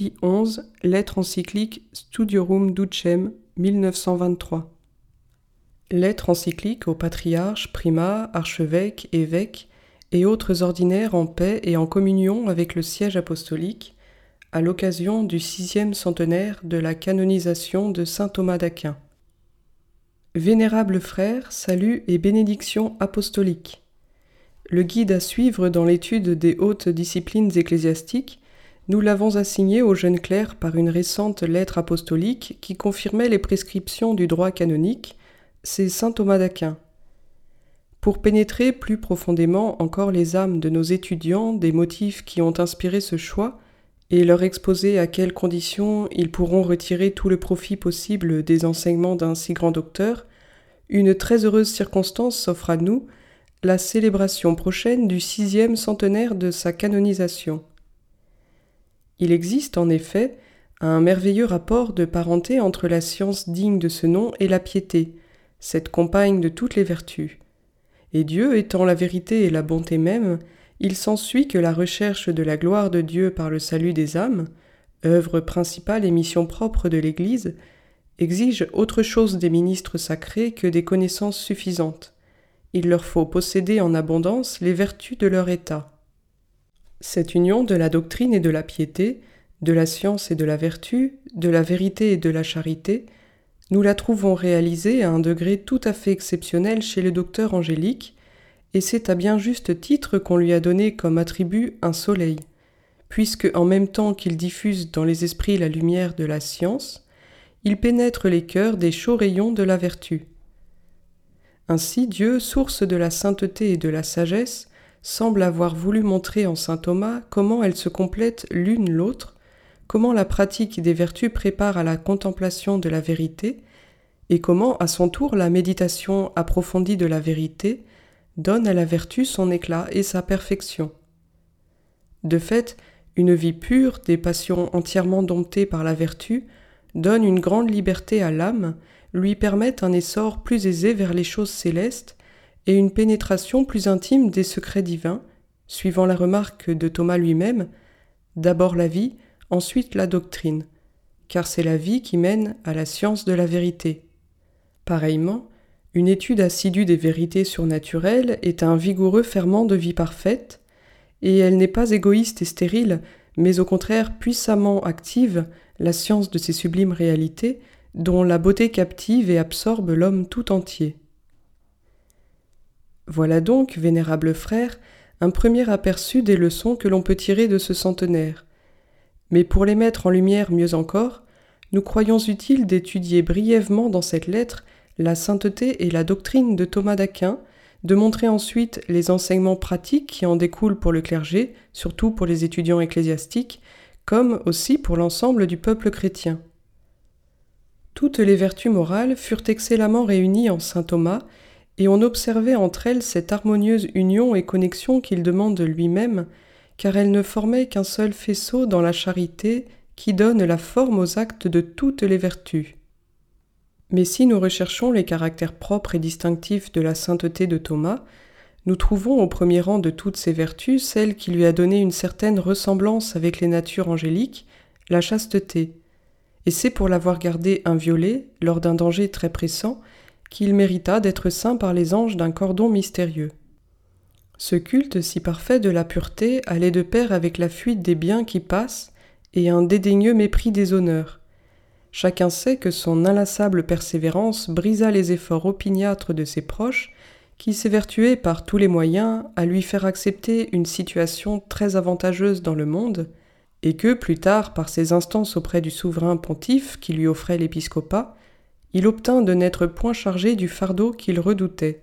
Pie XI, lettre encyclique Studiorum Ducem, 1923. Lettre encyclique aux patriarches, primats, archevêques, évêques et autres ordinaires en paix et en communion avec le siège apostolique, à l'occasion du sixième centenaire de la canonisation de saint Thomas d'Aquin. Vénérables frères, salut et bénédiction apostolique. Le guide à suivre dans l'étude des hautes disciplines ecclésiastiques nous l'avons assigné au jeune clerc par une récente lettre apostolique qui confirmait les prescriptions du droit canonique, c'est saint Thomas d'Aquin. Pour pénétrer plus profondément encore les âmes de nos étudiants des motifs qui ont inspiré ce choix, et leur exposer à quelles conditions ils pourront retirer tout le profit possible des enseignements d'un si grand docteur, une très heureuse circonstance s'offre à nous, la célébration prochaine du sixième centenaire de sa canonisation. Il existe en effet un merveilleux rapport de parenté entre la science digne de ce nom et la piété, cette compagne de toutes les vertus. Et Dieu étant la vérité et la bonté même, il s'ensuit que la recherche de la gloire de Dieu par le salut des âmes, œuvre principale et mission propre de l'Église, exige autre chose des ministres sacrés que des connaissances suffisantes. Il leur faut posséder en abondance les vertus de leur état. Cette union de la doctrine et de la piété, de la science et de la vertu, de la vérité et de la charité, nous la trouvons réalisée à un degré tout à fait exceptionnel chez le docteur Angélique, et c'est à bien juste titre qu'on lui a donné comme attribut un soleil, puisque en même temps qu'il diffuse dans les esprits la lumière de la science, il pénètre les cœurs des chauds rayons de la vertu. Ainsi Dieu, source de la sainteté et de la sagesse, semble avoir voulu montrer en saint Thomas comment elles se complètent l'une l'autre, comment la pratique des vertus prépare à la contemplation de la vérité, et comment à son tour la méditation approfondie de la vérité donne à la vertu son éclat et sa perfection. De fait, une vie pure, des passions entièrement domptées par la vertu, donne une grande liberté à l'âme, lui permet un essor plus aisé vers les choses célestes, et une pénétration plus intime des secrets divins, suivant la remarque de Thomas lui-même, d'abord la vie, ensuite la doctrine, car c'est la vie qui mène à la science de la vérité. Pareillement, une étude assidue des vérités surnaturelles est un vigoureux ferment de vie parfaite, et elle n'est pas égoïste et stérile, mais au contraire puissamment active la science de ces sublimes réalités dont la beauté captive et absorbe l'homme tout entier. Voilà donc, vénérable frère, un premier aperçu des leçons que l'on peut tirer de ce centenaire. Mais pour les mettre en lumière mieux encore, nous croyons utile d'étudier brièvement dans cette lettre la sainteté et la doctrine de Thomas d'Aquin, de montrer ensuite les enseignements pratiques qui en découlent pour le clergé, surtout pour les étudiants ecclésiastiques, comme aussi pour l'ensemble du peuple chrétien. Toutes les vertus morales furent excellemment réunies en saint Thomas, et on observait entre elles cette harmonieuse union et connexion qu'il demande lui-même, car elles ne formaient qu'un seul faisceau dans la charité qui donne la forme aux actes de toutes les vertus. Mais si nous recherchons les caractères propres et distinctifs de la sainteté de Thomas, nous trouvons au premier rang de toutes ces vertus celle qui lui a donné une certaine ressemblance avec les natures angéliques, la chasteté. Et c'est pour l'avoir gardée inviolée, lors d'un danger très pressant, qu'il mérita d'être saint par les anges d'un cordon mystérieux. Ce culte si parfait de la pureté allait de pair avec la fuite des biens qui passent et un dédaigneux mépris des honneurs. Chacun sait que son inlassable persévérance brisa les efforts opiniâtres de ses proches, qui s'évertuaient par tous les moyens à lui faire accepter une situation très avantageuse dans le monde, et que, plus tard, par ses instances auprès du souverain pontife qui lui offrait l'épiscopat, il obtint de n'être point chargé du fardeau qu'il redoutait.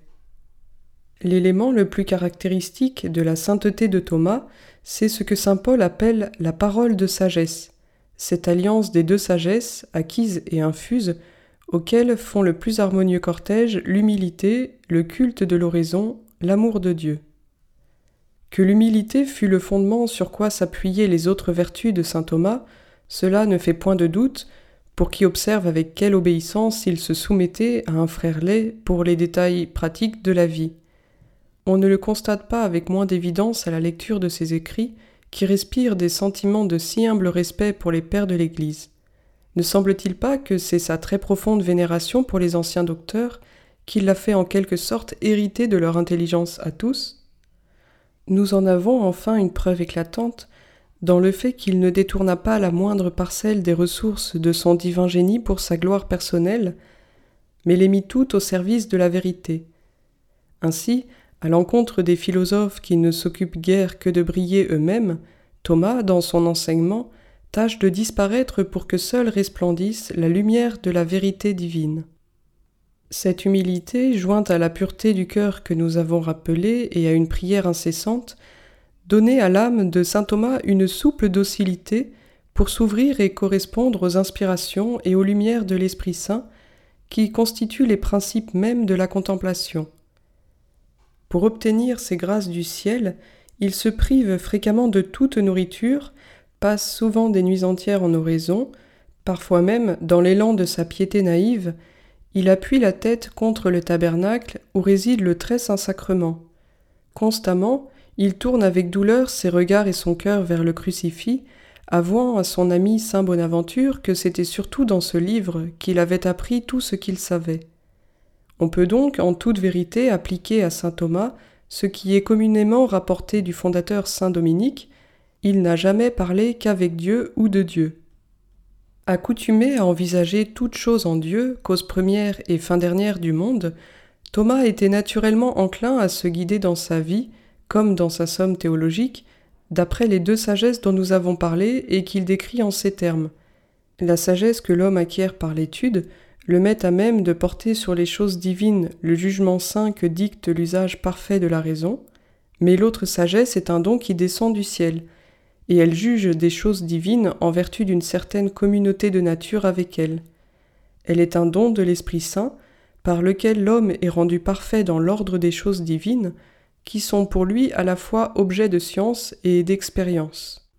L'élément le plus caractéristique de la sainteté de Thomas, c'est ce que saint Paul appelle la parole de sagesse, cette alliance des deux sagesses, acquises et infuses, auxquelles font le plus harmonieux cortège l'humilité, le culte de l'oraison, l'amour de Dieu. Que l'humilité fut le fondement sur quoi s'appuyaient les autres vertus de saint Thomas, cela ne fait point de doute, pour qui observe avec quelle obéissance il se soumettait à un frère laid pour les détails pratiques de la vie. On ne le constate pas avec moins d'évidence à la lecture de ses écrits qui respire des sentiments de si humble respect pour les pères de l'Église. Ne semble-t-il pas que c'est sa très profonde vénération pour les anciens docteurs qui l'a fait en quelque sorte hériter de leur intelligence à tous? Nous en avons enfin une preuve éclatante dans le fait qu'il ne détourna pas la moindre parcelle des ressources de son divin génie pour sa gloire personnelle, mais les mit toutes au service de la vérité. Ainsi, à l'encontre des philosophes qui ne s'occupent guère que de briller eux-mêmes, Thomas, dans son enseignement, tâche de disparaître pour que seule resplendisse la lumière de la vérité divine. Cette humilité, jointe à la pureté du cœur que nous avons rappelée et à une prière incessante, donnait à l'âme de saint Thomas une souple docilité pour s'ouvrir et correspondre aux inspirations et aux lumières de l'Esprit Saint qui constituent les principes mêmes de la contemplation. Pour obtenir ces grâces du ciel, il se prive fréquemment de toute nourriture, passe souvent des nuits entières en oraison, parfois même, dans l'élan de sa piété naïve, il appuie la tête contre le tabernacle où réside le très saint sacrement. Constamment, il tourne avec douleur ses regards et son cœur vers le crucifix, avouant à son ami saint Bonaventure que c'était surtout dans ce livre qu'il avait appris tout ce qu'il savait. On peut donc en toute vérité appliquer à saint Thomas ce qui est communément rapporté du fondateur saint Dominique, il n'a jamais parlé qu'avec Dieu ou de Dieu. Accoutumé à envisager toute chose en Dieu, cause première et fin dernière du monde, Thomas était naturellement enclin à se guider dans sa vie, comme dans sa somme théologique, d'après les deux sagesses dont nous avons parlé et qu'il décrit en ces termes. La sagesse que l'homme acquiert par l'étude le met à même de porter sur les choses divines le jugement saint que dicte l'usage parfait de la raison, mais l'autre sagesse est un don qui descend du ciel, et elle juge des choses divines en vertu d'une certaine communauté de nature avec elle. Elle est un don de l'Esprit Saint, par lequel l'homme est rendu parfait dans l'ordre des choses divines, qui sont pour lui à la fois objet de science et d'expérience.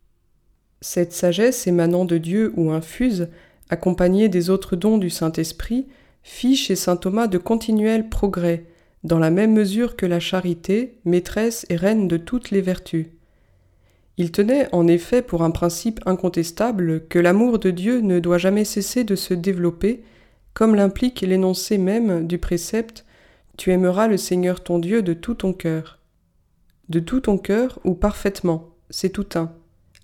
Cette sagesse émanant de Dieu ou infuse, accompagnée des autres dons du Saint-Esprit, fit chez saint Thomas de continuels progrès, dans la même mesure que la charité, maîtresse et reine de toutes les vertus. Il tenait en effet pour un principe incontestable que l'amour de Dieu ne doit jamais cesser de se développer, comme l'implique l'énoncé même du précepte Tu aimeras le Seigneur ton Dieu de tout ton cœur. De tout ton cœur ou parfaitement, c'est tout un.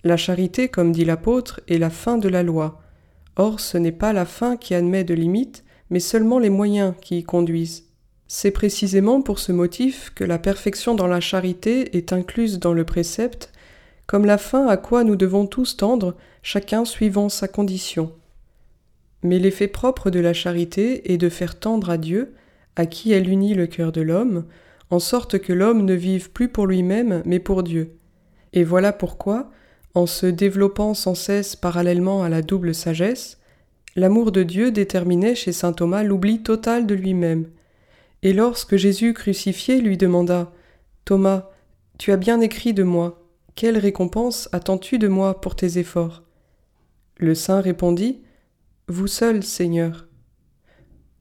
La charité, comme dit l'apôtre, est la fin de la loi. Or ce n'est pas la fin qui admet de limites, mais seulement les moyens qui y conduisent. C'est précisément pour ce motif que la perfection dans la charité est incluse dans le précepte comme la fin à quoi nous devons tous tendre, chacun suivant sa condition. Mais l'effet propre de la charité est de faire tendre à Dieu, à qui elle unit le cœur de l'homme, en sorte que l'homme ne vive plus pour lui-même, mais pour Dieu. Et voilà pourquoi, en se développant sans cesse parallèlement à la double sagesse, l'amour de Dieu déterminait chez saint Thomas l'oubli total de lui-même. Et lorsque Jésus crucifié lui demanda Thomas, tu as bien écrit de moi, quelle récompense attends-tu de moi pour tes efforts? Le saint répondit Vous seul, Seigneur.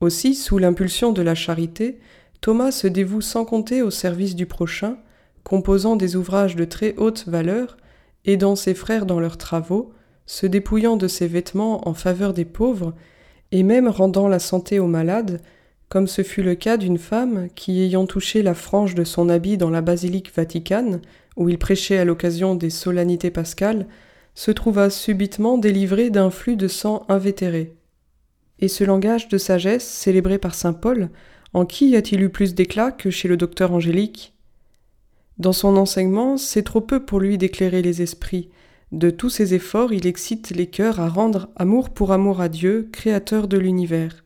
Aussi, sous l'impulsion de la charité, Thomas se dévoue sans compter au service du prochain, composant des ouvrages de très haute valeur, aidant ses frères dans leurs travaux, se dépouillant de ses vêtements en faveur des pauvres, et même rendant la santé aux malades, comme ce fut le cas d'une femme qui, ayant touché la frange de son habit dans la basilique vaticane, où il prêchait à l'occasion des solennités pascales, se trouva subitement délivré d'un flux de sang invétéré. Et ce langage de sagesse célébré par saint Paul, en qui a-t-il eu plus d'éclat que chez le docteur Angélique? Dans son enseignement, c'est trop peu pour lui d'éclairer les esprits. De tous ses efforts, il excite les cœurs à rendre amour pour amour à Dieu, créateur de l'univers.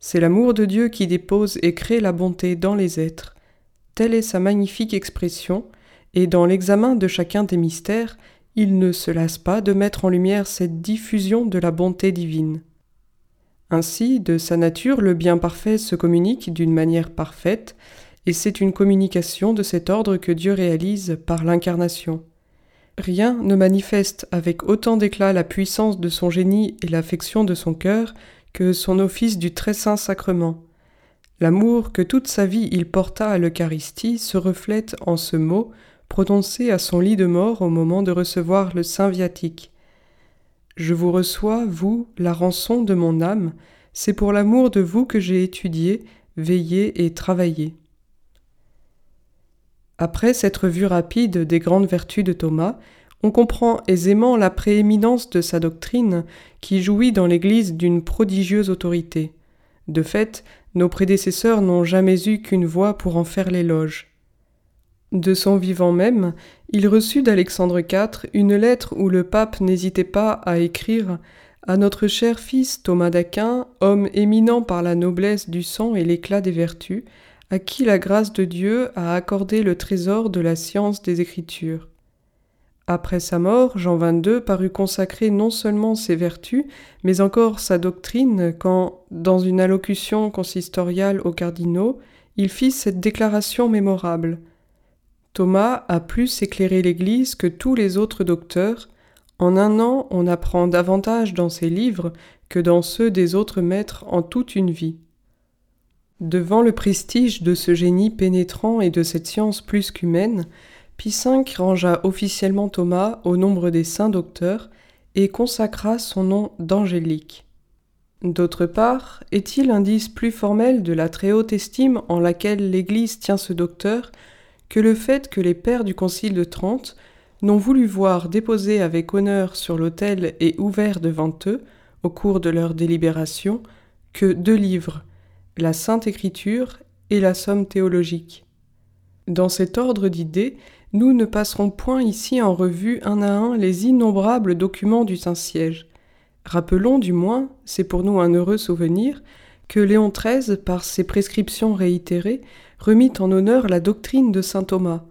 C'est l'amour de Dieu qui dépose et crée la bonté dans les êtres. Telle est sa magnifique expression, et dans l'examen de chacun des mystères, il ne se lasse pas de mettre en lumière cette diffusion de la bonté divine. Ainsi, de sa nature, le bien parfait se communique d'une manière parfaite, et c'est une communication de cet ordre que Dieu réalise par l'incarnation. Rien ne manifeste avec autant d'éclat la puissance de son génie et l'affection de son cœur que son office du très saint sacrement. L'amour que toute sa vie il porta à l'Eucharistie se reflète en ce mot prononcée à son lit de mort au moment de recevoir le Saint Viatique. Je vous reçois, vous, la rançon de mon âme, c'est pour l'amour de vous que j'ai étudié, veillé et travaillé. Après cette vue rapide des grandes vertus de Thomas, on comprend aisément la prééminence de sa doctrine qui jouit dans l'Église d'une prodigieuse autorité. De fait, nos prédécesseurs n'ont jamais eu qu'une voix pour en faire l'éloge. De son vivant même, il reçut d'Alexandre IV une lettre où le pape n'hésitait pas à écrire à notre cher fils Thomas d'Aquin, homme éminent par la noblesse du sang et l'éclat des vertus, à qui la grâce de Dieu a accordé le trésor de la science des Écritures. Après sa mort, Jean XXII parut consacrer non seulement ses vertus, mais encore sa doctrine quand, dans une allocution consistoriale aux cardinaux, il fit cette déclaration mémorable. Thomas a plus éclairé l'Église que tous les autres docteurs. En un an, on apprend davantage dans ses livres que dans ceux des autres maîtres en toute une vie. Devant le prestige de ce génie pénétrant et de cette science plus qu'humaine, Pie V rangea officiellement Thomas au nombre des saints docteurs et consacra son nom d'angélique. D'autre part, est-il indice plus formel de la très haute estime en laquelle l'Église tient ce docteur que le fait que les pères du Concile de Trente n'ont voulu voir déposer avec honneur sur l'autel et ouvert devant eux, au cours de leur délibération, que deux livres, la Sainte Écriture et la Somme théologique. Dans cet ordre d'idées, nous ne passerons point ici en revue un à un les innombrables documents du Saint-Siège. Rappelons du moins, c'est pour nous un heureux souvenir, que Léon XIII, par ses prescriptions réitérées, remit en honneur la doctrine de saint Thomas.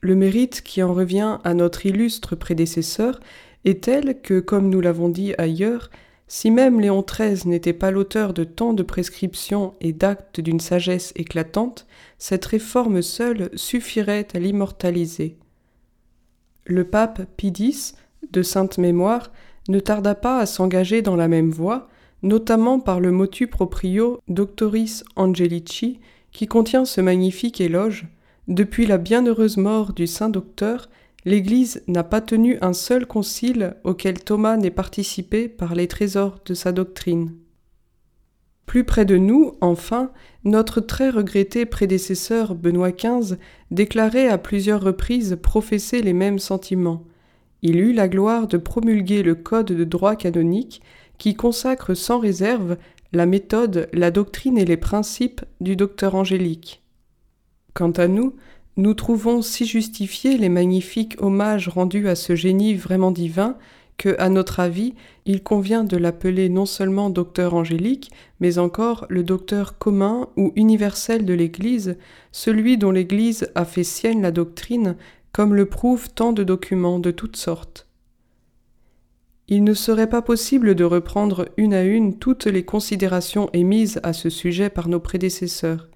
Le mérite qui en revient à notre illustre prédécesseur est tel que, comme nous l'avons dit ailleurs, si même Léon XIII n'était pas l'auteur de tant de prescriptions et d'actes d'une sagesse éclatante, cette réforme seule suffirait à l'immortaliser. Le pape Pie X, de sainte mémoire, ne tarda pas à s'engager dans la même voie, notamment par le motu proprio Doctoris Angelici, qui contient ce magnifique éloge. Depuis la bienheureuse mort du saint docteur, l'Église n'a pas tenu un seul concile auquel Thomas n'ait participé par les trésors de sa doctrine. Plus près de nous, enfin, notre très regretté prédécesseur Benoît XV déclarait à plusieurs reprises professer les mêmes sentiments. Il eut la gloire de promulguer le code de droit canonique qui consacre sans réserve la méthode, la doctrine et les principes du docteur angélique. Quant à nous, nous trouvons si justifiés les magnifiques hommages rendus à ce génie vraiment divin que, à notre avis, il convient de l'appeler non seulement docteur angélique, mais encore le docteur commun ou universel de l'Église, celui dont l'Église a fait sienne la doctrine, comme le prouvent tant de documents de toutes sortes. Il ne serait pas possible de reprendre une à une toutes les considérations émises à ce sujet par nos prédécesseurs.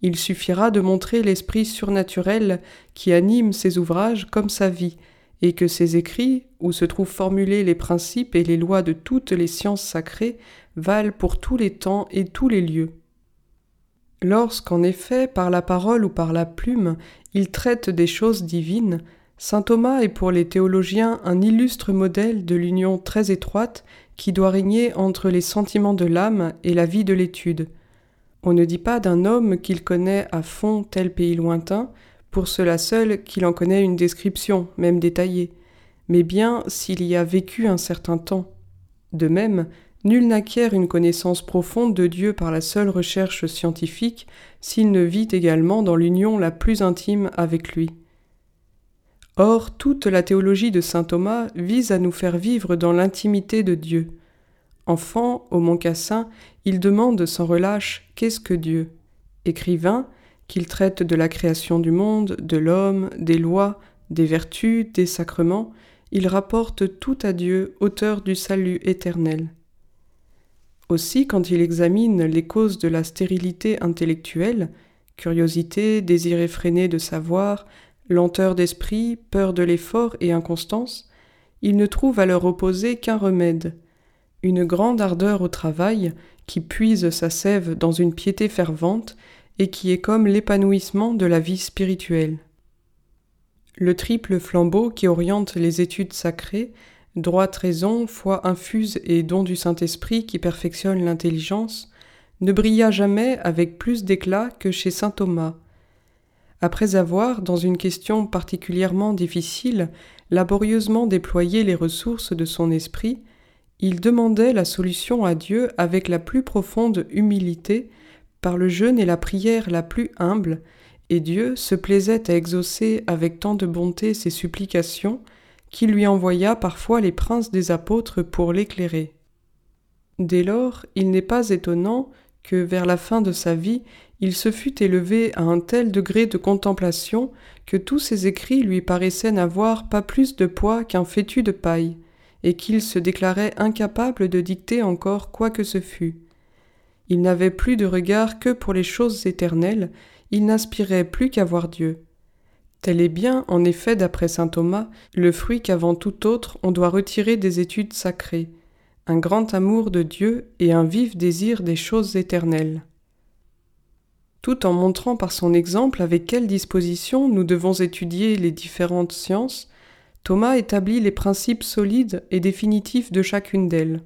Il suffira de montrer l'esprit surnaturel qui anime ses ouvrages comme sa vie, et que ses écrits, où se trouvent formulés les principes et les lois de toutes les sciences sacrées, valent pour tous les temps et tous les lieux. Lorsqu'en effet, par la parole ou par la plume, il traite des choses divines, Saint Thomas est pour les théologiens un illustre modèle de l'union très étroite qui doit régner entre les sentiments de l'âme et la vie de l'étude. On ne dit pas d'un homme qu'il connaît à fond tel pays lointain, pour cela seul qu'il en connaît une description, même détaillée, mais bien s'il y a vécu un certain temps. De même, nul n'acquiert une connaissance profonde de Dieu par la seule recherche scientifique s'il ne vit également dans l'union la plus intime avec lui. Or, toute la théologie de saint Thomas vise à nous faire vivre dans l'intimité de Dieu. Enfant, au Mont-Cassin, il demande sans relâche Qu'est-ce que Dieu? Écrivain, qu'il traite de la création du monde, de l'homme, des lois, des vertus, des sacrements, il rapporte tout à Dieu, auteur du salut éternel. Aussi, quand il examine les causes de la stérilité intellectuelle, curiosité, désir effréné de savoir, lenteur d'esprit, peur de l'effort et inconstance, il ne trouve à leur opposer qu'un remède, une grande ardeur au travail qui puise sa sève dans une piété fervente et qui est comme l'épanouissement de la vie spirituelle. Le triple flambeau qui oriente les études sacrées, droite raison, foi infuse et don du Saint-Esprit qui perfectionne l'intelligence, ne brilla jamais avec plus d'éclat que chez saint Thomas. Après avoir, dans une question particulièrement difficile, laborieusement déployé les ressources de son esprit, il demandait la solution à Dieu avec la plus profonde humilité, par le jeûne et la prière la plus humble, et Dieu se plaisait à exaucer avec tant de bonté ses supplications qu'il lui envoya parfois les princes des apôtres pour l'éclairer. Dès lors, il n'est pas étonnant que, vers la fin de sa vie, il se fût élevé à un tel degré de contemplation que tous ses écrits lui paraissaient n'avoir pas plus de poids qu'un fétu de paille, et qu'il se déclarait incapable de dicter encore quoi que ce fût. Il n'avait plus de regard que pour les choses éternelles, il n'aspirait plus qu'à voir Dieu. Tel est bien, en effet, d'après saint Thomas, le fruit qu'avant tout autre on doit retirer des études sacrées, un grand amour de Dieu et un vif désir des choses éternelles. Tout en montrant par son exemple avec quelle disposition nous devons étudier les différentes sciences, Thomas établit les principes solides et définitifs de chacune d'elles.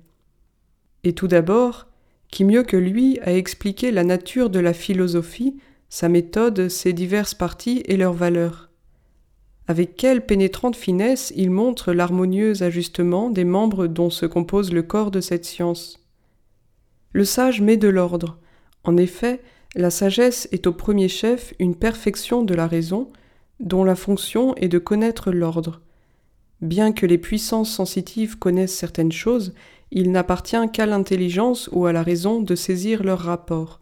Et tout d'abord, qui mieux que lui a expliqué la nature de la philosophie, sa méthode, ses diverses parties et leurs valeurs. Avec quelle pénétrante finesse il montre l'harmonieux ajustement des membres dont se compose le corps de cette science. Le sage met de l'ordre. En effet, la sagesse est au premier chef une perfection de la raison, dont la fonction est de connaître l'ordre. Bien que les puissances sensitives connaissent certaines choses, il n'appartient qu'à l'intelligence ou à la raison de saisir leur rapport.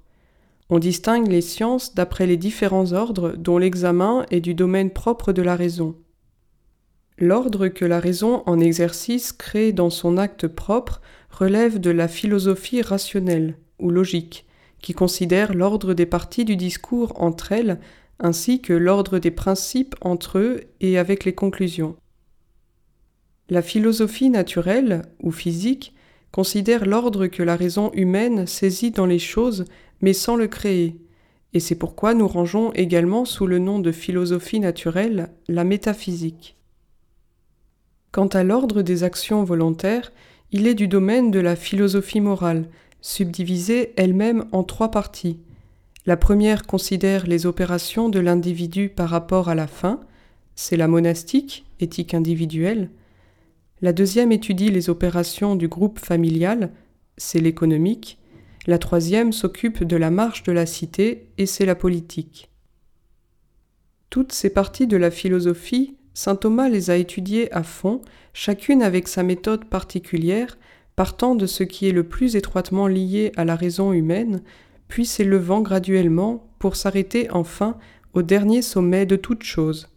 On distingue les sciences d'après les différents ordres dont l'examen est du domaine propre de la raison. L'ordre que la raison en exercice crée dans son acte propre relève de la philosophie rationnelle ou logique, qui considère l'ordre des parties du discours entre elles ainsi que l'ordre des principes entre eux et avec les conclusions. La philosophie naturelle ou physique considère l'ordre que la raison humaine saisit dans les choses mais sans le créer, et c'est pourquoi nous rangeons également sous le nom de philosophie naturelle la métaphysique. Quant à l'ordre des actions volontaires, il est du domaine de la philosophie morale, subdivisée elle-même en trois parties. La première considère les opérations de l'individu par rapport à la fin, c'est la monastique, éthique individuelle, la deuxième étudie les opérations du groupe familial, c'est l'économique. La troisième s'occupe de la marche de la cité, et c'est la politique. Toutes ces parties de la philosophie, saint Thomas les a étudiées à fond, chacune avec sa méthode particulière, partant de ce qui est le plus étroitement lié à la raison humaine, puis s'élevant graduellement pour s'arrêter enfin au dernier sommet de toute chose.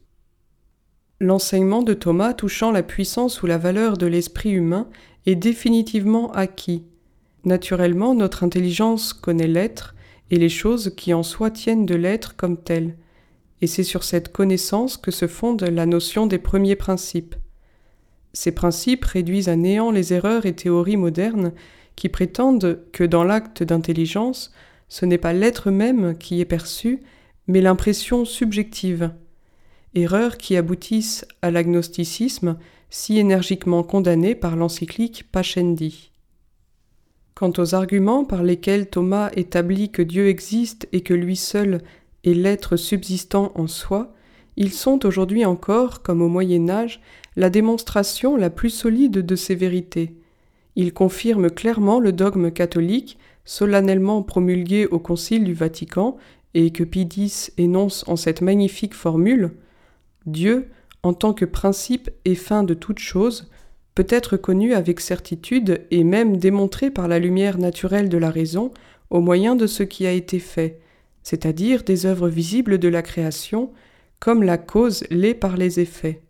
L'enseignement de Thomas touchant la puissance ou la valeur de l'esprit humain est définitivement acquis. Naturellement, notre intelligence connaît l'être et les choses qui en soi tiennent de l'être comme tel, et c'est sur cette connaissance que se fonde la notion des premiers principes. Ces principes réduisent à néant les erreurs et théories modernes qui prétendent que dans l'acte d'intelligence, ce n'est pas l'être même qui est perçu, mais l'impression subjective erreurs qui aboutissent à l'agnosticisme si énergiquement condamné par l'encyclique Pachendi. Quant aux arguments par lesquels Thomas établit que Dieu existe et que lui seul est l'être subsistant en soi, ils sont aujourd'hui encore, comme au Moyen Âge, la démonstration la plus solide de ces vérités. Ils confirment clairement le dogme catholique, solennellement promulgué au Concile du Vatican, et que Pie X énonce en cette magnifique formule Dieu, en tant que principe et fin de toute chose, peut être connu avec certitude et même démontré par la lumière naturelle de la raison au moyen de ce qui a été fait, c'est-à-dire des œuvres visibles de la création, comme la cause l'est par les effets.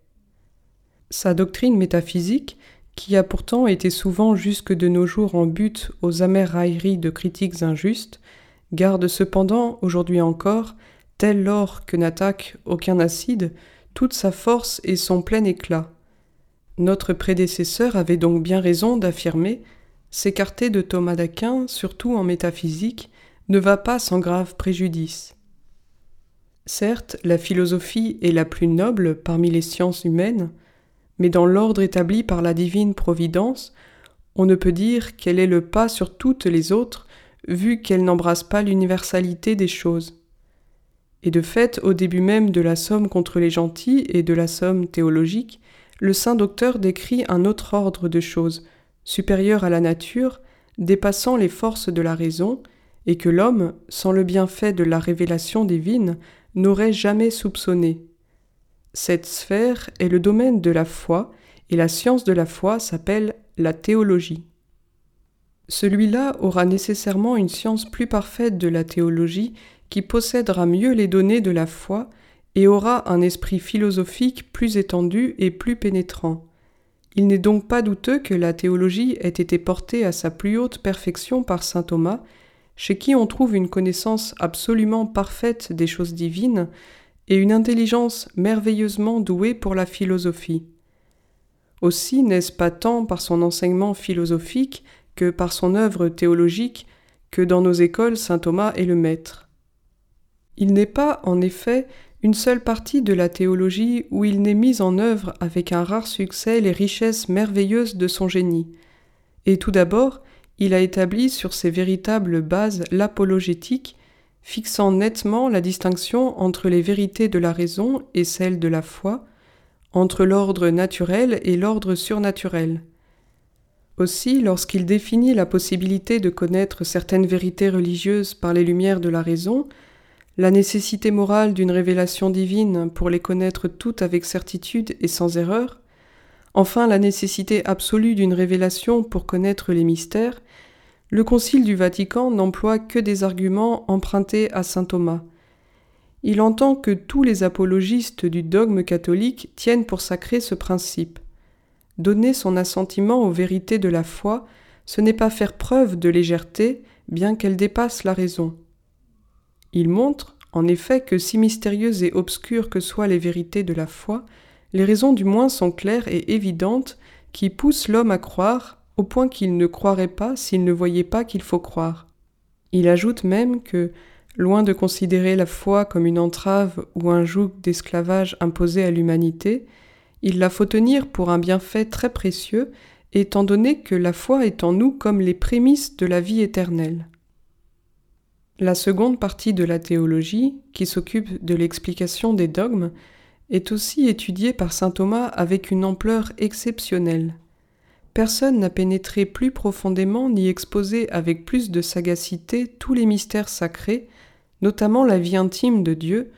Sa doctrine métaphysique, qui a pourtant été souvent jusque de nos jours en but aux amères railleries de critiques injustes, garde cependant, aujourd'hui encore, tel l'or que n'attaque aucun acide, toute sa force et son plein éclat. Notre prédécesseur avait donc bien raison d'affirmer S'écarter de Thomas d'Aquin, surtout en métaphysique, ne va pas sans grave préjudice. Certes, la philosophie est la plus noble parmi les sciences humaines, mais dans l'ordre établi par la divine Providence, on ne peut dire qu'elle est le pas sur toutes les autres, vu qu'elle n'embrasse pas l'universalité des choses. Et de fait, au début même de la somme contre les gentils et de la somme théologique, le saint docteur décrit un autre ordre de choses, supérieur à la nature, dépassant les forces de la raison, et que l'homme, sans le bienfait de la révélation divine, n'aurait jamais soupçonné. Cette sphère est le domaine de la foi, et la science de la foi s'appelle la théologie. Celui-là aura nécessairement une science plus parfaite de la théologie qui possédera mieux les données de la foi et aura un esprit philosophique plus étendu et plus pénétrant. Il n'est donc pas douteux que la théologie ait été portée à sa plus haute perfection par saint Thomas, chez qui on trouve une connaissance absolument parfaite des choses divines, et une intelligence merveilleusement douée pour la philosophie. Aussi n'est-ce pas tant par son enseignement philosophique que par son œuvre théologique que dans nos écoles saint Thomas est le maître. Il n'est pas, en effet, une seule partie de la théologie où il n'ait mis en œuvre avec un rare succès les richesses merveilleuses de son génie. Et tout d'abord, il a établi sur ses véritables bases l'apologétique fixant nettement la distinction entre les vérités de la raison et celles de la foi, entre l'ordre naturel et l'ordre surnaturel. Aussi, lorsqu'il définit la possibilité de connaître certaines vérités religieuses par les lumières de la raison, la nécessité morale d'une révélation divine pour les connaître toutes avec certitude et sans erreur, enfin la nécessité absolue d'une révélation pour connaître les mystères, le Concile du Vatican n'emploie que des arguments empruntés à saint Thomas. Il entend que tous les apologistes du dogme catholique tiennent pour sacré ce principe. Donner son assentiment aux vérités de la foi, ce n'est pas faire preuve de légèreté, bien qu'elle dépasse la raison. Il montre, en effet, que si mystérieuses et obscures que soient les vérités de la foi, les raisons du moins sont claires et évidentes qui poussent l'homme à croire au point qu'il ne croirait pas s'il ne voyait pas qu'il faut croire. Il ajoute même que, loin de considérer la foi comme une entrave ou un joug d'esclavage imposé à l'humanité, il la faut tenir pour un bienfait très précieux, étant donné que la foi est en nous comme les prémices de la vie éternelle. La seconde partie de la théologie, qui s'occupe de l'explication des dogmes, est aussi étudiée par saint Thomas avec une ampleur exceptionnelle personne n'a pénétré plus profondément ni exposé avec plus de sagacité tous les mystères sacrés, notamment la vie intime de Dieu,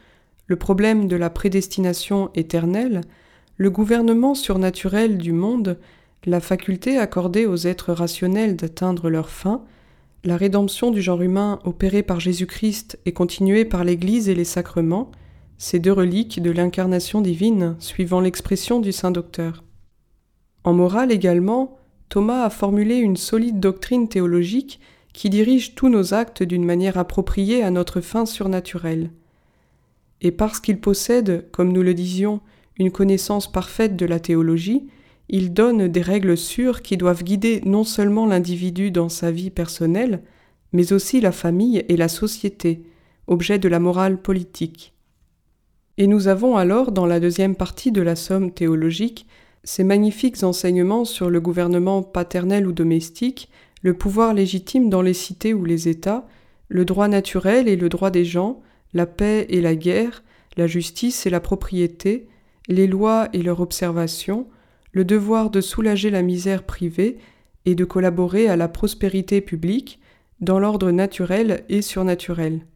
le problème de la prédestination éternelle, le gouvernement surnaturel du monde, la faculté accordée aux êtres rationnels d'atteindre leur fin, la rédemption du genre humain opérée par Jésus-Christ et continuée par l'Église et les sacrements, ces deux reliques de l'incarnation divine suivant l'expression du Saint Docteur. En morale également, Thomas a formulé une solide doctrine théologique qui dirige tous nos actes d'une manière appropriée à notre fin surnaturelle. Et parce qu'il possède, comme nous le disions, une connaissance parfaite de la théologie, il donne des règles sûres qui doivent guider non seulement l'individu dans sa vie personnelle, mais aussi la famille et la société, objet de la morale politique. Et nous avons alors, dans la deuxième partie de la somme théologique, ces magnifiques enseignements sur le gouvernement paternel ou domestique, le pouvoir légitime dans les cités ou les États, le droit naturel et le droit des gens, la paix et la guerre, la justice et la propriété, les lois et leur observation, le devoir de soulager la misère privée et de collaborer à la prospérité publique dans l'ordre naturel et surnaturel.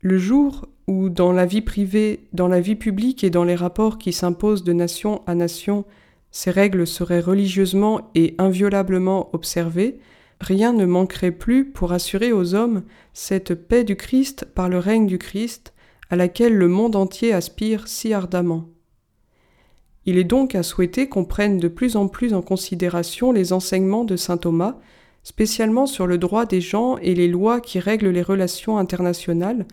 Le jour où dans la vie privée, dans la vie publique et dans les rapports qui s'imposent de nation à nation, ces règles seraient religieusement et inviolablement observées, rien ne manquerait plus pour assurer aux hommes cette paix du Christ par le règne du Christ, à laquelle le monde entier aspire si ardemment. Il est donc à souhaiter qu'on prenne de plus en plus en considération les enseignements de saint Thomas, spécialement sur le droit des gens et les lois qui règlent les relations internationales,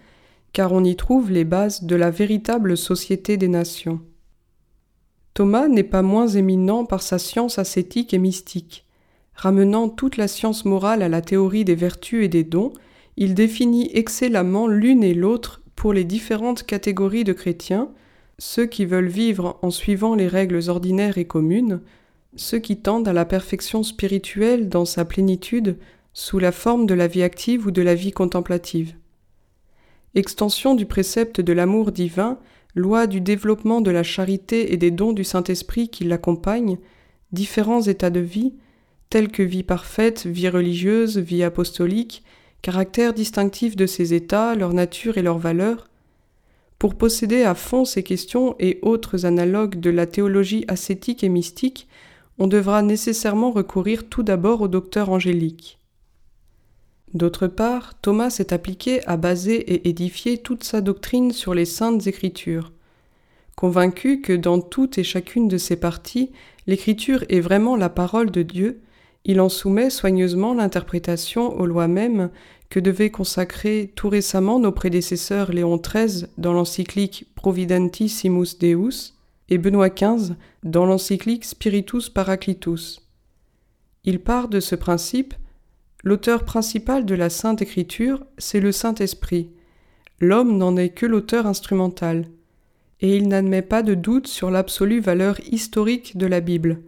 car on y trouve les bases de la véritable société des nations. Thomas n'est pas moins éminent par sa science ascétique et mystique. Ramenant toute la science morale à la théorie des vertus et des dons, il définit excellemment l'une et l'autre pour les différentes catégories de chrétiens, ceux qui veulent vivre en suivant les règles ordinaires et communes, ceux qui tendent à la perfection spirituelle dans sa plénitude sous la forme de la vie active ou de la vie contemplative. Extension du précepte de l'amour divin, loi du développement de la charité et des dons du Saint-Esprit qui l'accompagnent, différents états de vie, tels que vie parfaite, vie religieuse, vie apostolique, caractère distinctif de ces états, leur nature et leur valeur, pour posséder à fond ces questions et autres analogues de la théologie ascétique et mystique, on devra nécessairement recourir tout d'abord au docteur angélique. D'autre part, Thomas s'est appliqué à baser et édifier toute sa doctrine sur les saintes écritures. Convaincu que dans toutes et chacune de ses parties, l'écriture est vraiment la parole de Dieu, il en soumet soigneusement l'interprétation aux lois mêmes que devaient consacrer tout récemment nos prédécesseurs Léon XIII dans l'encyclique Providentissimus Deus et Benoît XV dans l'encyclique Spiritus Paraclitus. Il part de ce principe L'auteur principal de la Sainte Écriture, c'est le Saint-Esprit. L'homme n'en est que l'auteur instrumental, et il n'admet pas de doute sur l'absolue valeur historique de la Bible.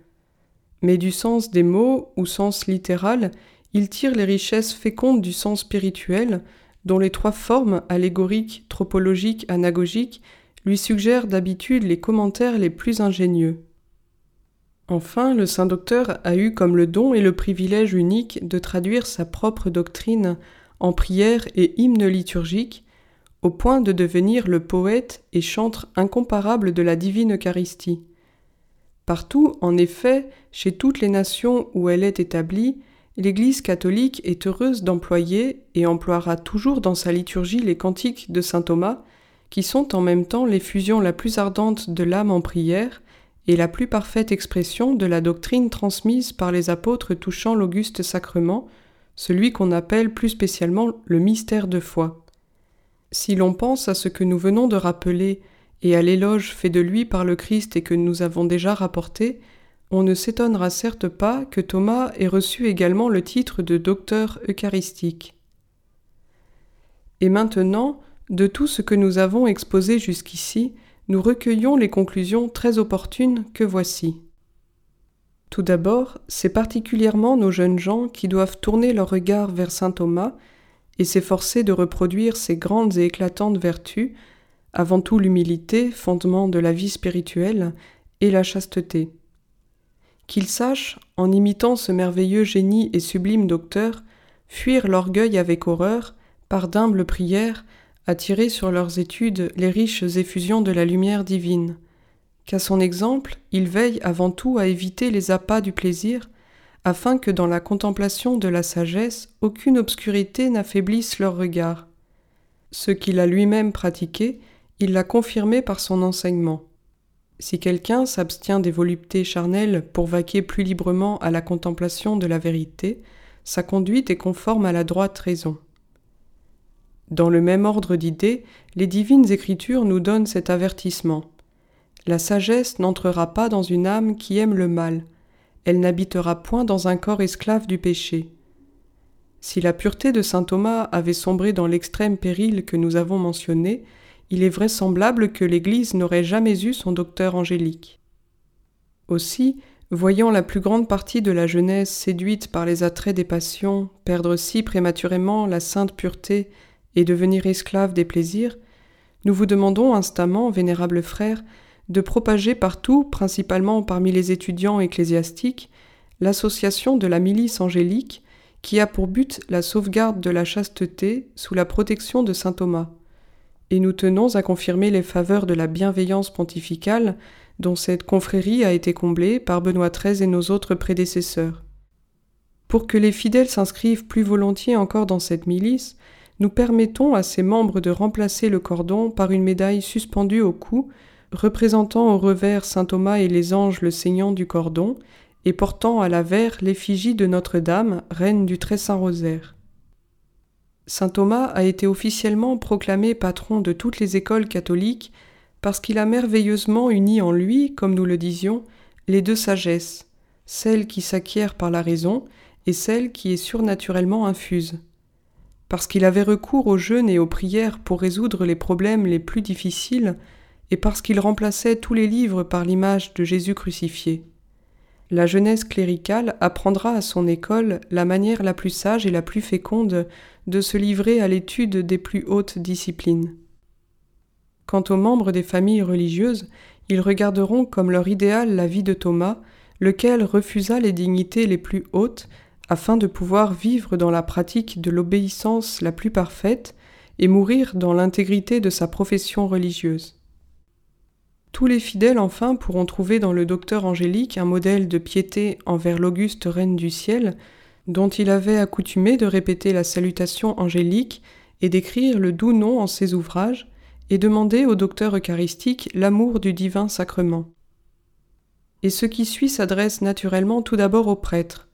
Mais du sens des mots ou sens littéral, il tire les richesses fécondes du sens spirituel, dont les trois formes allégoriques, tropologiques, anagogiques lui suggèrent d'habitude les commentaires les plus ingénieux. Enfin, le saint docteur a eu comme le don et le privilège unique de traduire sa propre doctrine en prières et hymnes liturgiques, au point de devenir le poète et chantre incomparable de la divine Eucharistie. Partout, en effet, chez toutes les nations où elle est établie, l'Église catholique est heureuse d'employer et emploiera toujours dans sa liturgie les cantiques de saint Thomas, qui sont en même temps l'effusion la plus ardente de l'âme en prière et la plus parfaite expression de la doctrine transmise par les apôtres touchant l'auguste sacrement, celui qu'on appelle plus spécialement le mystère de foi. Si l'on pense à ce que nous venons de rappeler et à l'éloge fait de lui par le Christ et que nous avons déjà rapporté, on ne s'étonnera certes pas que Thomas ait reçu également le titre de docteur eucharistique. Et maintenant, de tout ce que nous avons exposé jusqu'ici, nous recueillons les conclusions très opportunes que voici. Tout d'abord, c'est particulièrement nos jeunes gens qui doivent tourner leur regard vers saint Thomas et s'efforcer de reproduire ses grandes et éclatantes vertus, avant tout l'humilité, fondement de la vie spirituelle, et la chasteté. Qu'ils sachent, en imitant ce merveilleux génie et sublime docteur, fuir l'orgueil avec horreur, par d'humbles prières, attirer sur leurs études les riches effusions de la lumière divine, qu'à son exemple, ils veillent avant tout à éviter les appâts du plaisir, afin que dans la contemplation de la sagesse aucune obscurité n'affaiblisse leur regard. Ce qu'il a lui-même pratiqué, il l'a confirmé par son enseignement. Si quelqu'un s'abstient des voluptés charnelles pour vaquer plus librement à la contemplation de la vérité, sa conduite est conforme à la droite raison. Dans le même ordre d'idées, les divines écritures nous donnent cet avertissement. La sagesse n'entrera pas dans une âme qui aime le mal, elle n'habitera point dans un corps esclave du péché. Si la pureté de saint Thomas avait sombré dans l'extrême péril que nous avons mentionné, il est vraisemblable que l'Église n'aurait jamais eu son docteur angélique. Aussi, voyant la plus grande partie de la jeunesse séduite par les attraits des passions, perdre si prématurément la sainte pureté et devenir esclave des plaisirs, nous vous demandons instamment, vénérables frères, de propager partout, principalement parmi les étudiants ecclésiastiques, l'association de la milice angélique qui a pour but la sauvegarde de la chasteté sous la protection de saint Thomas. Et nous tenons à confirmer les faveurs de la bienveillance pontificale dont cette confrérie a été comblée par Benoît XIII et nos autres prédécesseurs. Pour que les fidèles s'inscrivent plus volontiers encore dans cette milice, nous permettons à ses membres de remplacer le cordon par une médaille suspendue au cou, représentant au revers saint Thomas et les anges le saignant du cordon, et portant à l'avers l'effigie de Notre-Dame, reine du Très Saint Rosaire. Saint Thomas a été officiellement proclamé patron de toutes les écoles catholiques parce qu'il a merveilleusement uni en lui, comme nous le disions, les deux sagesses, celle qui s'acquiert par la raison et celle qui est surnaturellement infuse. Parce qu'il avait recours au jeûne et aux prières pour résoudre les problèmes les plus difficiles, et parce qu'il remplaçait tous les livres par l'image de Jésus crucifié. La jeunesse cléricale apprendra à son école la manière la plus sage et la plus féconde de se livrer à l'étude des plus hautes disciplines. Quant aux membres des familles religieuses, ils regarderont comme leur idéal la vie de Thomas, lequel refusa les dignités les plus hautes afin de pouvoir vivre dans la pratique de l'obéissance la plus parfaite et mourir dans l'intégrité de sa profession religieuse. Tous les fidèles enfin pourront trouver dans le docteur angélique un modèle de piété envers l'auguste reine du ciel, dont il avait accoutumé de répéter la salutation angélique et d'écrire le doux nom en ses ouvrages, et demander au docteur eucharistique l'amour du divin sacrement. Et ce qui suit s'adresse naturellement tout d'abord au prêtre.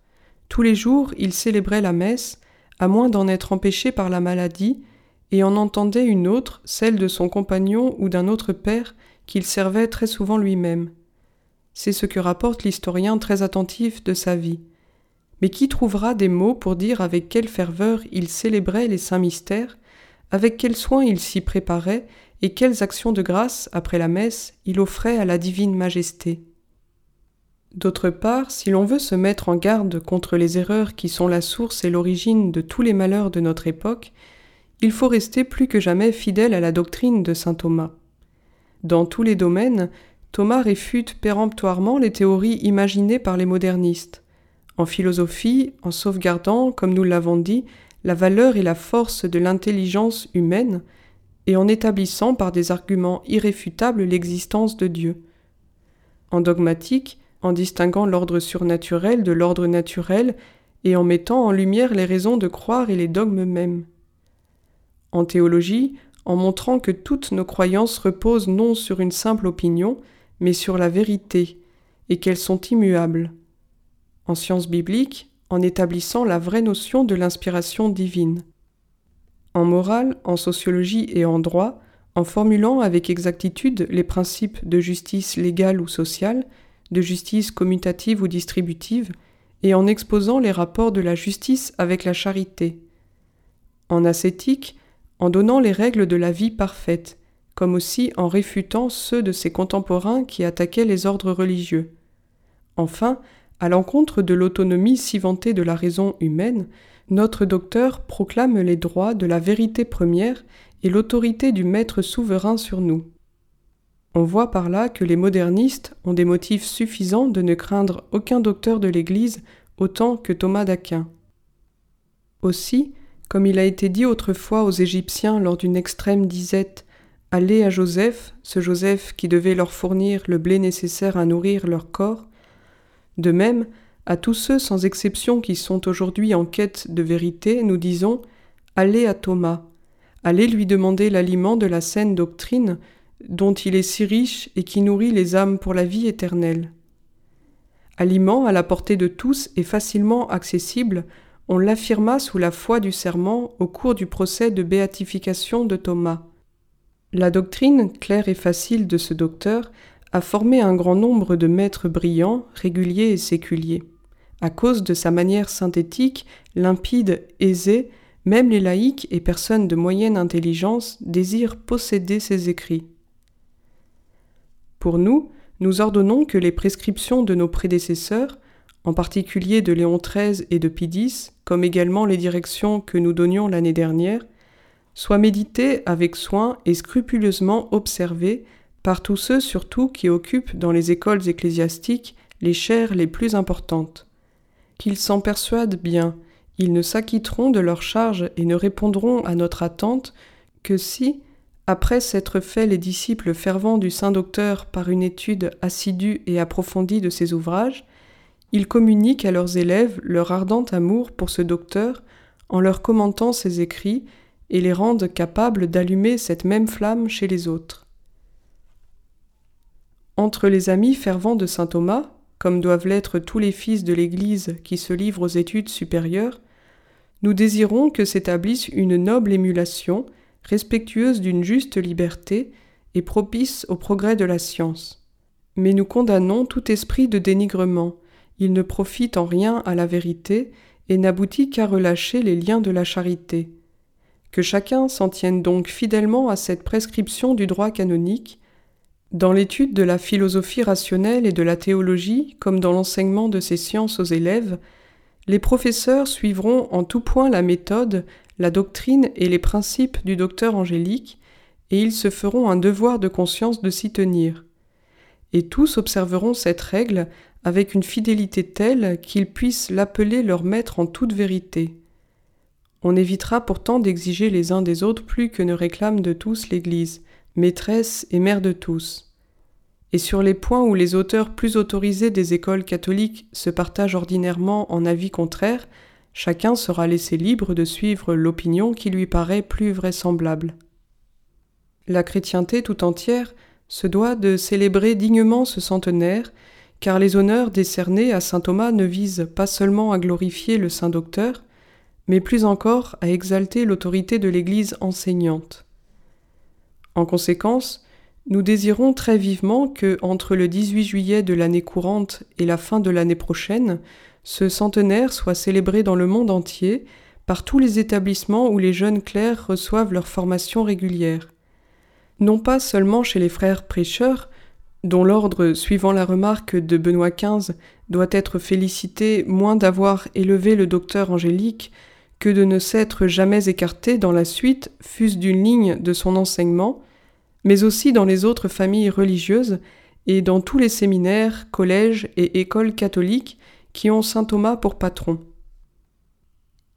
Tous les jours, il célébrait la messe, à moins d'en être empêché par la maladie, et en entendait une autre, celle de son compagnon ou d'un autre père, qu'il servait très souvent lui-même. C'est ce que rapporte l'historien très attentif de sa vie. Mais qui trouvera des mots pour dire avec quelle ferveur il célébrait les saints mystères, avec quel soin il s'y préparait et quelles actions de grâce, après la messe, il offrait à la divine majesté? D'autre part, si l'on veut se mettre en garde contre les erreurs qui sont la source et l'origine de tous les malheurs de notre époque, il faut rester plus que jamais fidèle à la doctrine de saint Thomas. Dans tous les domaines, Thomas réfute péremptoirement les théories imaginées par les modernistes. En philosophie, en sauvegardant, comme nous l'avons dit, la valeur et la force de l'intelligence humaine, et en établissant par des arguments irréfutables l'existence de Dieu. En dogmatique, en distinguant l'ordre surnaturel de l'ordre naturel, et en mettant en lumière les raisons de croire et les dogmes mêmes. En théologie, en montrant que toutes nos croyances reposent non sur une simple opinion, mais sur la vérité, et qu'elles sont immuables. En sciences bibliques, en établissant la vraie notion de l'inspiration divine. En morale, en sociologie et en droit, en formulant avec exactitude les principes de justice légale ou sociale, de justice commutative ou distributive, et en exposant les rapports de la justice avec la charité. En ascétique, en donnant les règles de la vie parfaite, comme aussi en réfutant ceux de ses contemporains qui attaquaient les ordres religieux. Enfin, à l'encontre de l'autonomie si vantée de la raison humaine, notre docteur proclame les droits de la vérité première et l'autorité du maître souverain sur nous. On voit par là que les modernistes ont des motifs suffisants de ne craindre aucun docteur de l'Église autant que Thomas d'Aquin. Aussi, comme il a été dit autrefois aux Égyptiens lors d'une extrême disette, Allez à Joseph, ce Joseph qui devait leur fournir le blé nécessaire à nourrir leur corps, de même, à tous ceux sans exception qui sont aujourd'hui en quête de vérité, nous disons Allez à Thomas, allez lui demander l'aliment de la saine doctrine dont il est si riche et qui nourrit les âmes pour la vie éternelle. Aliment à la portée de tous et facilement accessible, on l'affirma sous la foi du serment au cours du procès de béatification de Thomas. La doctrine claire et facile de ce docteur a formé un grand nombre de maîtres brillants, réguliers et séculiers. À cause de sa manière synthétique, limpide, aisée, même les laïcs et personnes de moyenne intelligence désirent posséder ses écrits. Pour nous, nous ordonnons que les prescriptions de nos prédécesseurs, en particulier de Léon XIII et de X, comme également les directions que nous donnions l'année dernière, soient méditées avec soin et scrupuleusement observées par tous ceux surtout qui occupent dans les écoles ecclésiastiques les chaires les plus importantes. Qu'ils s'en persuadent bien, ils ne s'acquitteront de leur charge et ne répondront à notre attente que si, après s'être fait les disciples fervents du saint docteur par une étude assidue et approfondie de ses ouvrages, ils communiquent à leurs élèves leur ardent amour pour ce docteur en leur commentant ses écrits et les rendent capables d'allumer cette même flamme chez les autres. Entre les amis fervents de saint Thomas, comme doivent l'être tous les fils de l'Église qui se livrent aux études supérieures, nous désirons que s'établisse une noble émulation, respectueuse d'une juste liberté et propice au progrès de la science. Mais nous condamnons tout esprit de dénigrement, il ne profite en rien à la vérité et n'aboutit qu'à relâcher les liens de la charité. que chacun s'en tienne donc fidèlement à cette prescription du droit canonique, dans l'étude de la philosophie rationnelle et de la théologie, comme dans l'enseignement de ces sciences aux élèves, les professeurs suivront en tout point la méthode, la doctrine et les principes du docteur angélique, et ils se feront un devoir de conscience de s'y tenir. Et tous observeront cette règle avec une fidélité telle qu'ils puissent l'appeler leur maître en toute vérité. On évitera pourtant d'exiger les uns des autres plus que ne réclame de tous l'Église, maîtresse et mère de tous. Et sur les points où les auteurs plus autorisés des écoles catholiques se partagent ordinairement en avis contraires, chacun sera laissé libre de suivre l'opinion qui lui paraît plus vraisemblable. La chrétienté tout entière se doit de célébrer dignement ce centenaire, car les honneurs décernés à saint Thomas ne visent pas seulement à glorifier le saint docteur, mais plus encore à exalter l'autorité de l'Église enseignante. En conséquence, nous désirons très vivement que, entre le 18 juillet de l'année courante et la fin de l'année prochaine, ce centenaire soit célébré dans le monde entier par tous les établissements où les jeunes clercs reçoivent leur formation régulière. Non pas seulement chez les frères prêcheurs, dont l'ordre, suivant la remarque de Benoît XV, doit être félicité moins d'avoir élevé le docteur angélique que de ne s'être jamais écarté dans la suite, fût-ce d'une ligne de son enseignement, mais aussi dans les autres familles religieuses et dans tous les séminaires, collèges et écoles catholiques qui ont saint Thomas pour patron.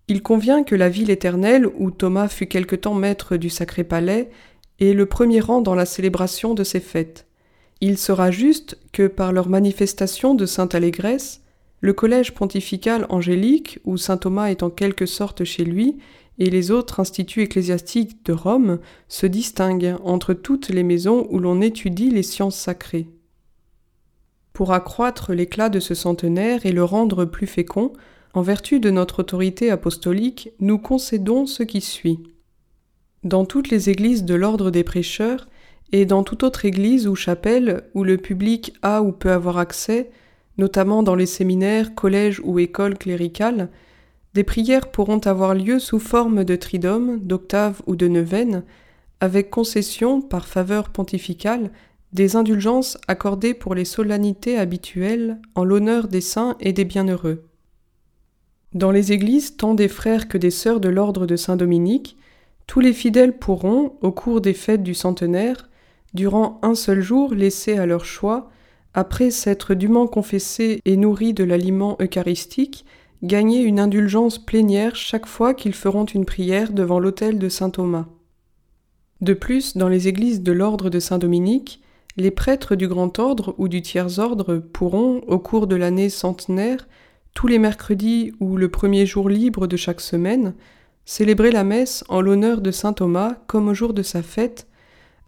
Il convient que la ville éternelle, où Thomas fut quelque temps maître du sacré palais, ait le premier rang dans la célébration de ces fêtes. Il sera juste que par leur manifestation de sainte allégresse, le collège pontifical angélique, où saint Thomas est en quelque sorte chez lui, et les autres instituts ecclésiastiques de Rome se distinguent entre toutes les maisons où l'on étudie les sciences sacrées. Pour accroître l'éclat de ce centenaire et le rendre plus fécond, en vertu de notre autorité apostolique, nous concédons ce qui suit. Dans toutes les églises de l'ordre des prêcheurs, et dans toute autre église ou chapelle où le public a ou peut avoir accès, notamment dans les séminaires, collèges ou écoles cléricales, des prières pourront avoir lieu sous forme de tridome, d'octave ou de neuvaine, avec concession, par faveur pontificale, des indulgences accordées pour les solennités habituelles en l'honneur des saints et des bienheureux. Dans les églises tant des frères que des sœurs de l'ordre de Saint-Dominique, tous les fidèles pourront, au cours des fêtes du centenaire, durant un seul jour laisser à leur choix, après s'être dûment confessés et nourris de l'aliment eucharistique, gagner une indulgence plénière chaque fois qu'ils feront une prière devant l'autel de saint Thomas. De plus, dans les églises de l'ordre de Saint-Dominique, les prêtres du grand ordre ou du tiers ordre pourront, au cours de l'année centenaire, tous les mercredis ou le premier jour libre de chaque semaine, célébrer la messe en l'honneur de saint Thomas comme au jour de sa fête,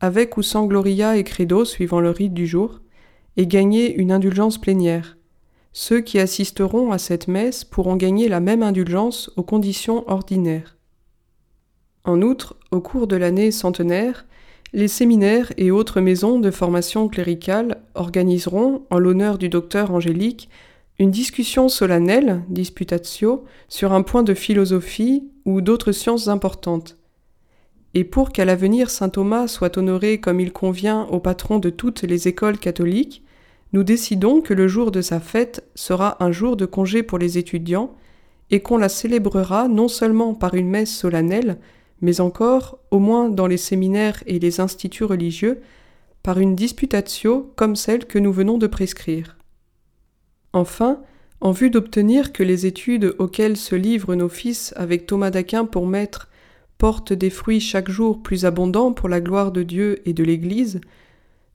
avec ou sans gloria et credo suivant le rite du jour, et gagner une indulgence plénière. Ceux qui assisteront à cette messe pourront gagner la même indulgence aux conditions ordinaires. En outre, au cours de l'année centenaire, les séminaires et autres maisons de formation cléricale organiseront, en l'honneur du docteur Angélique, une discussion solennelle, disputatio, sur un point de philosophie ou d'autres sciences importantes. Et pour qu'à l'avenir saint Thomas soit honoré comme il convient au patron de toutes les écoles catholiques, nous décidons que le jour de sa fête sera un jour de congé pour les étudiants et qu'on la célébrera non seulement par une messe solennelle, mais encore, au moins dans les séminaires et les instituts religieux, par une disputatio comme celle que nous venons de prescrire. Enfin, en vue d'obtenir que les études auxquelles se livrent nos fils avec Thomas d'Aquin pour maître portent des fruits chaque jour plus abondants pour la gloire de Dieu et de l'Église,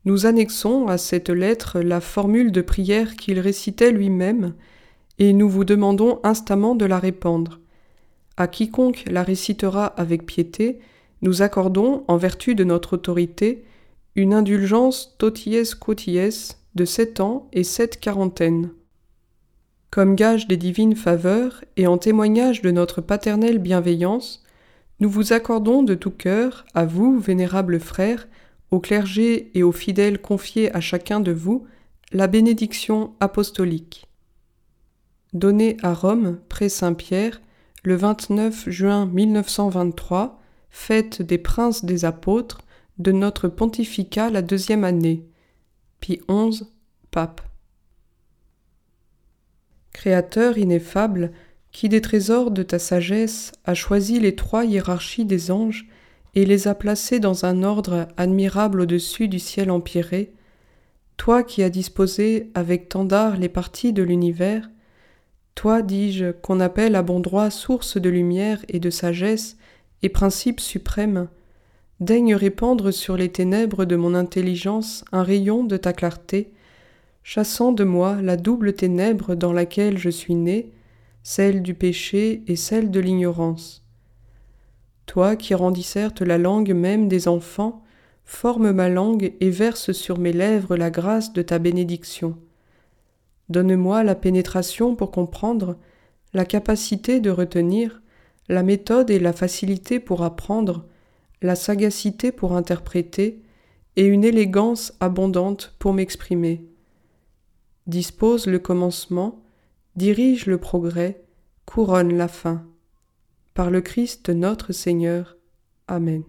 nous annexons à cette lettre la formule de prière qu'il récitait lui-même, et nous vous demandons instamment de la répandre. À quiconque la récitera avec piété, nous accordons, en vertu de notre autorité, une indulgence toties quoties de sept ans et sept quarantaines. Comme gage des divines faveurs et en témoignage de notre paternelle bienveillance, nous vous accordons de tout cœur, à vous, vénérables frères, au clergé et aux fidèles confiés à chacun de vous, la bénédiction apostolique. Donnée à Rome, près Saint-Pierre, le 29 juin 1923, fête des princes des apôtres, de notre pontificat la deuxième année. Pie XI, pape. Créateur ineffable, qui des trésors de ta sagesse a choisi les trois hiérarchies des anges et les a placés dans un ordre admirable au-dessus du ciel empyré, toi qui as disposé avec tant d'art les parties de l'univers, toi, dis-je, qu'on appelle à bon droit source de lumière et de sagesse et principe suprême, daigne répandre sur les ténèbres de mon intelligence un rayon de ta clarté, chassant de moi la double ténèbre dans laquelle je suis né, celle du péché et celle de l'ignorance. Toi qui rendis certes la langue même des enfants, forme ma langue et verse sur mes lèvres la grâce de ta bénédiction. Donne-moi la pénétration pour comprendre, la capacité de retenir, la méthode et la facilité pour apprendre, la sagacité pour interpréter, et une élégance abondante pour m'exprimer. Dispose le commencement, dirige le progrès, couronne la fin. Par le Christ notre Seigneur. Amen.